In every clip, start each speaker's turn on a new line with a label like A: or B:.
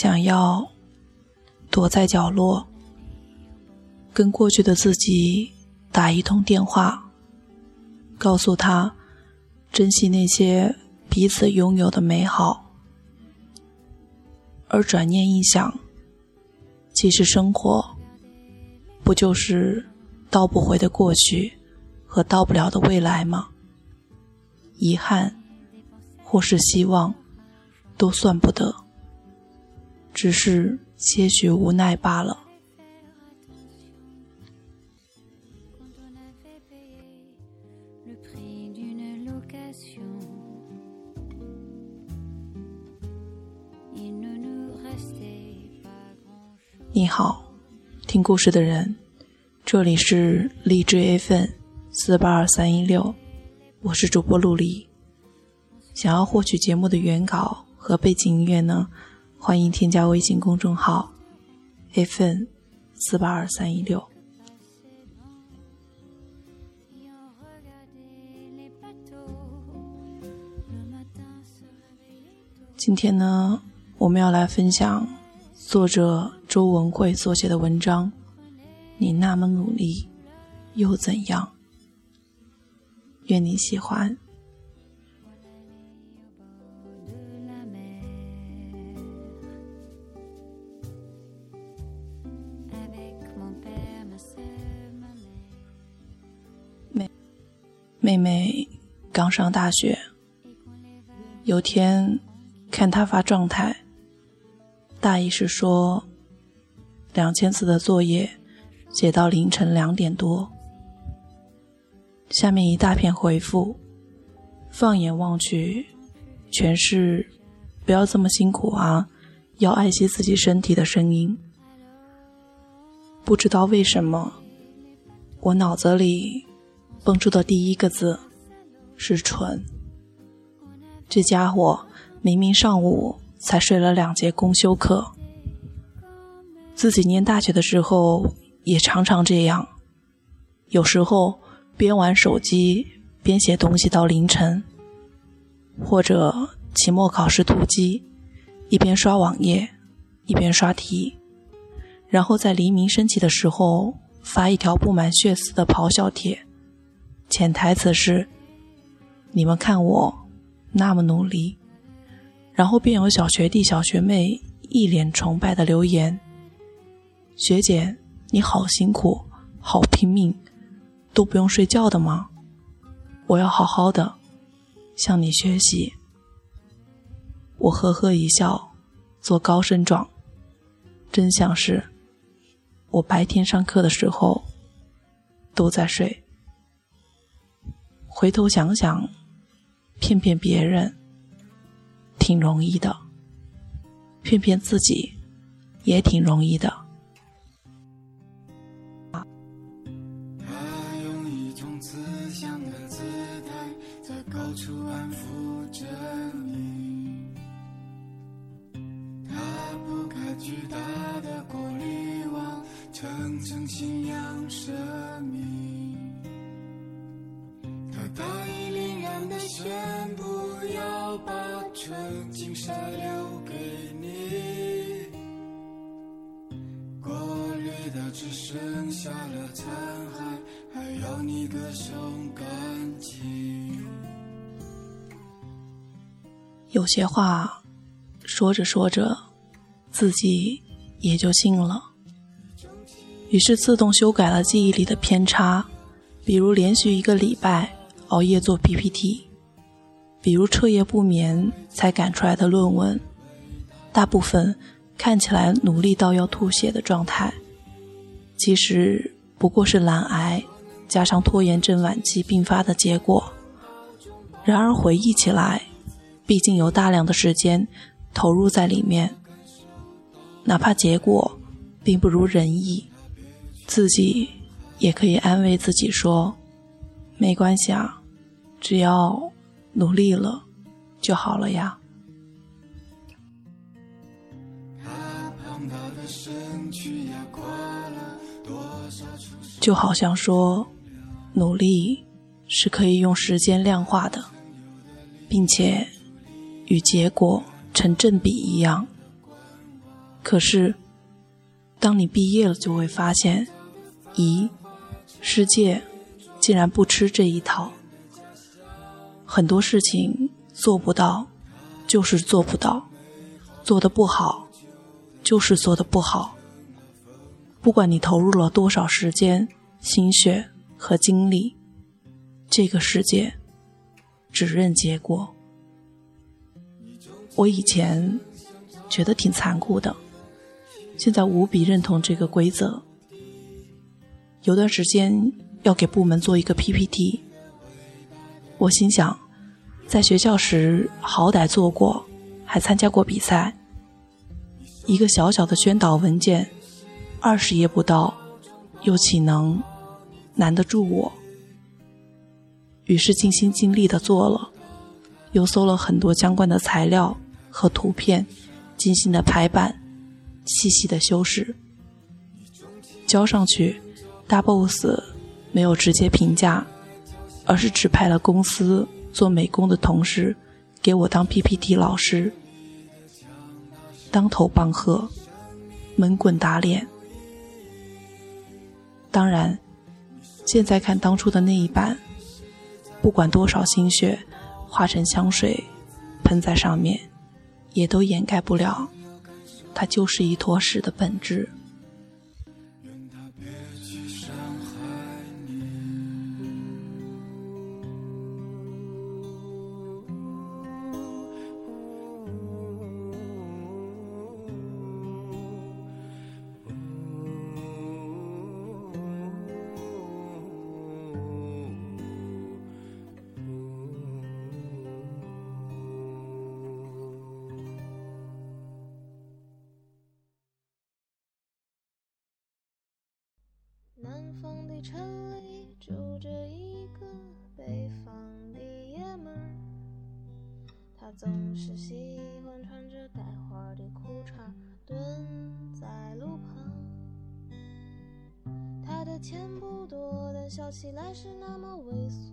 A: 想要躲在角落，跟过去的自己打一通电话，告诉他珍惜那些彼此拥有的美好。而转念一想，其实生活不就是倒不回的过去和到不了的未来吗？遗憾或是希望，都算不得，只是些许无奈罢了。你好，听故事的人，这里是荔枝 A 粉四八二三一六，我是主播陆离。想要获取节目的原稿和背景音乐呢，欢迎添加微信公众号 A 粉四八二三一六。今天呢，我们要来分享。作者周文慧所写的文章，你那么努力，又怎样？愿你喜欢。刚上大学，有天看他发状态。大意是说，两千字的作业写到凌晨两点多。下面一大片回复，放眼望去，全是“不要这么辛苦啊，要爱惜自己身体”的声音。不知道为什么，我脑子里蹦出的第一个字是“蠢”。这家伙明明上午。才睡了两节公休课。自己念大学的时候也常常这样，有时候边玩手机边写东西到凌晨，或者期末考试突击，一边刷网页一边刷题，然后在黎明升起的时候发一条布满血丝的咆哮帖，潜台词是：你们看我那么努力。然后便有小学弟、小学妹一脸崇拜的留言：“学姐，你好辛苦，好拼命，都不用睡觉的吗？我要好好的向你学习。”我呵呵一笑，做高声状，真相是，我白天上课的时候都在睡。回头想想，骗骗别人。挺容易的，骗骗自己也挺容易的。
B: 他，他不看巨大的过滤网，层层信仰生命。纯净沙留给你，过滤的只剩下了残骸，还要你歌颂感激。
A: 有些话说着说着，自己也就信了，于是自动修改了记忆里的偏差，比如连续一个礼拜熬夜做 PPT。比如彻夜不眠才赶出来的论文，大部分看起来努力到要吐血的状态，其实不过是懒癌加上拖延症晚期并发的结果。然而回忆起来，毕竟有大量的时间投入在里面，哪怕结果并不如人意，自己也可以安慰自己说：“没关系啊，只要……”努力了就好了呀。就好像说，努力是可以用时间量化的，并且与结果成正比一样。可是，当你毕业了，就会发现，咦，世界竟然不吃这一套。很多事情做不到，就是做不到；做的不好，就是做的不好。不管你投入了多少时间、心血和精力，这个世界只认结果。我以前觉得挺残酷的，现在无比认同这个规则。有段时间要给部门做一个 PPT，我心想，在学校时好歹做过，还参加过比赛，一个小小的宣导文件，二十页不到，又岂能难得住我？于是尽心尽力的做了，又搜了很多相关的材料。和图片精心的排版，细细的修饰，交上去，大 boss 没有直接评价，而是指派了公司做美工的同事给我当 PPT 老师，当头棒喝，闷棍打脸。当然，现在看当初的那一版，不管多少心血化成香水喷在上面。也都掩盖不了，它就是一坨屎的本质。
C: 南方的城里住着一个北方的爷们儿，他总是喜欢穿着带花的裤衩蹲在路旁。他的钱不多，但笑起来是那么猥琐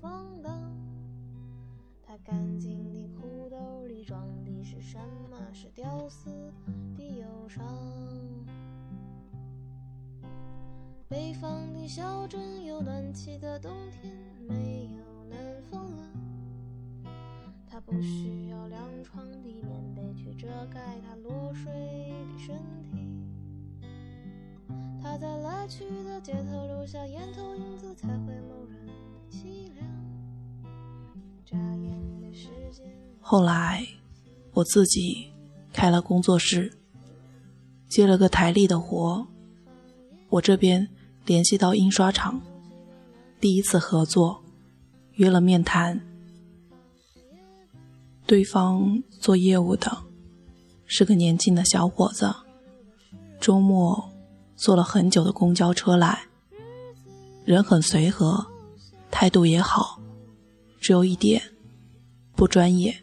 C: 放荡。他干净的裤兜里装的是什么？是屌丝的忧伤。方的小镇有暖气的冬天，没有南方冷。他不需要凉床的棉被去遮盖他落睡的身体。他在来去的街头留下烟头影子，才会某人的凄凉。眨眼的时间。
A: 后来，我自己开了工作室，接了个台历的活。我这边。联系到印刷厂，第一次合作，约了面谈。对方做业务的，是个年轻的小伙子。周末坐了很久的公交车来，人很随和，态度也好，只有一点不专业。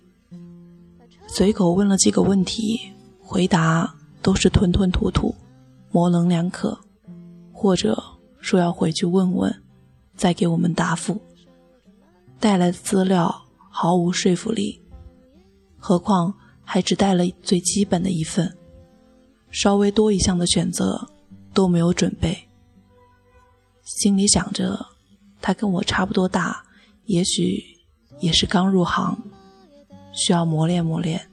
A: 随口问了几个问题，回答都是吞吞吐吐，模棱两可。或者说要回去问问，再给我们答复。带来的资料毫无说服力，何况还只带了最基本的一份，稍微多一项的选择都没有准备。心里想着，他跟我差不多大，也许也是刚入行，需要磨练磨练。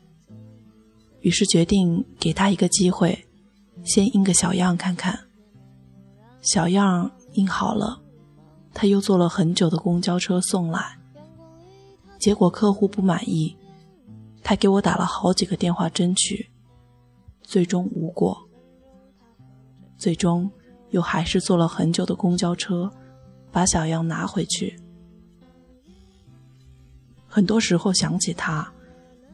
A: 于是决定给他一个机会，先印个小样看看。小样印好了，他又坐了很久的公交车送来。结果客户不满意，他给我打了好几个电话争取，最终无果。最终又还是坐了很久的公交车，把小样拿回去。很多时候想起他，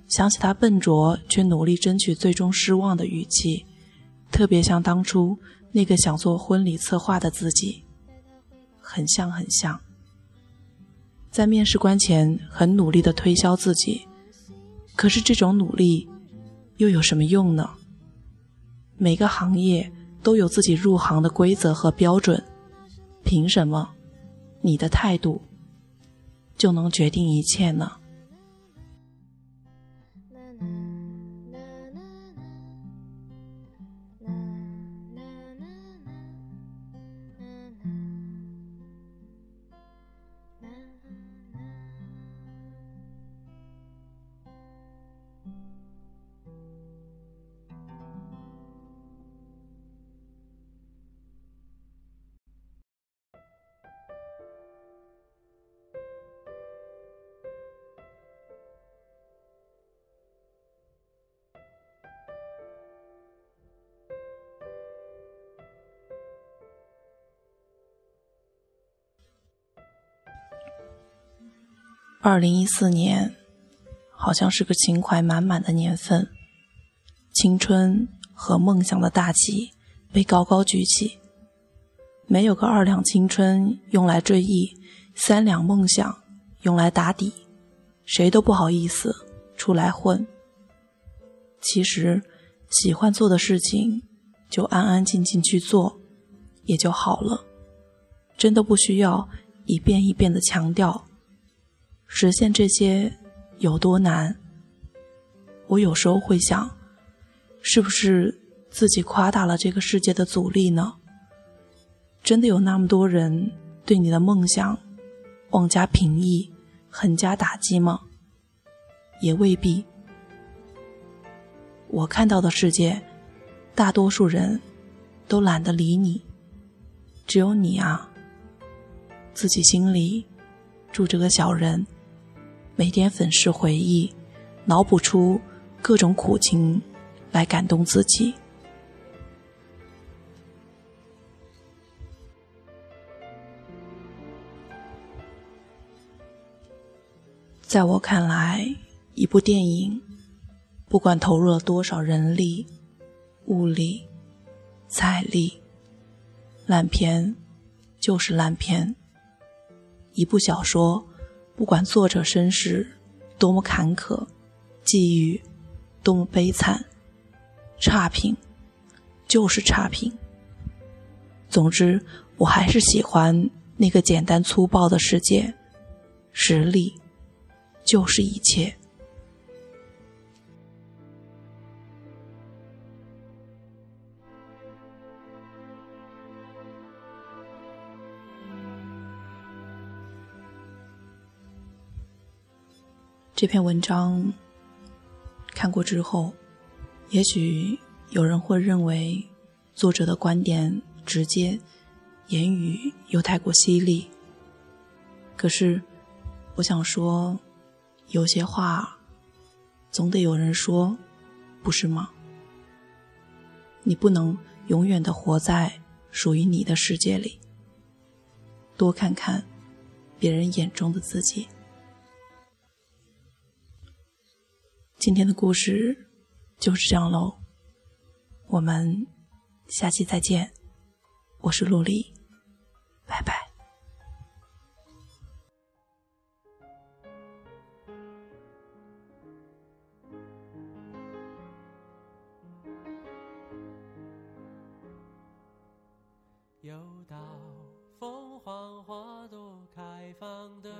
A: 想起他笨拙却努力争取，最终失望的语气，特别像当初。那个想做婚礼策划的自己，很像很像。在面试官前很努力的推销自己，可是这种努力又有什么用呢？每个行业都有自己入行的规则和标准，凭什么你的态度就能决定一切呢？二零一四年，好像是个情怀满满的年份，青春和梦想的大旗被高高举起。没有个二两青春用来追忆，三两梦想用来打底，谁都不好意思出来混。其实，喜欢做的事情就安安静静去做，也就好了。真的不需要一遍一遍的强调。实现这些有多难？我有时候会想，是不是自己夸大了这个世界的阻力呢？真的有那么多人对你的梦想妄加评议、横加打击吗？也未必。我看到的世界，大多数人都懒得理你，只有你啊，自己心里住着个小人。每天粉饰回忆，脑补出各种苦情来感动自己。在我看来，一部电影不管投入了多少人力、物力、财力，烂片就是烂片。一部小说。不管作者身世多么坎坷，际遇多么悲惨，差评就是差评。总之，我还是喜欢那个简单粗暴的世界，实力就是一切。这篇文章看过之后，也许有人会认为作者的观点直接，言语又太过犀利。可是，我想说，有些话总得有人说，不是吗？你不能永远的活在属于你的世界里，多看看别人眼中的自己。今天的故事就是这样喽，我们下期再见，我是陆离，拜拜。
D: 又到凤凰花朵开放的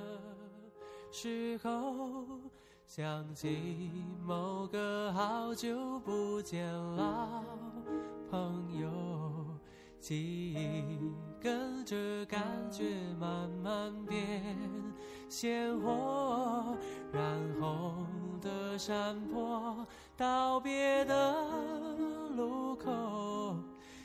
D: 时候。想起某个好久不见老朋友，记忆跟着感觉慢慢变鲜活，染红的山坡，道别的路口，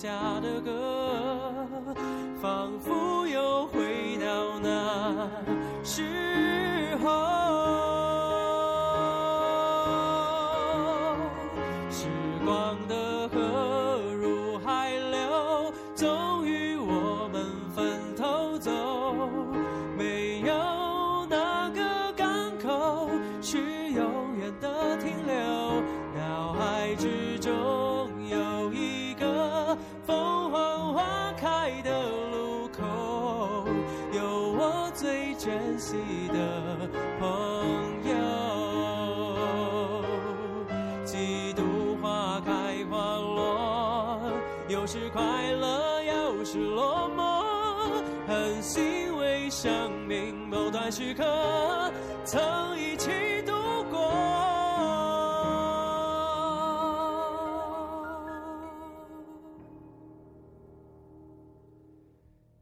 D: 你写下的歌，仿佛又回到那时候。命某段时刻曾一起度过。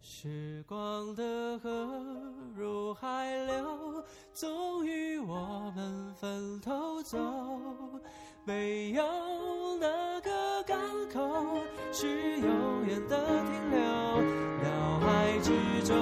D: 时光的河入海流，终于我们分头走。没有哪个港口是永远的停留，脑海之中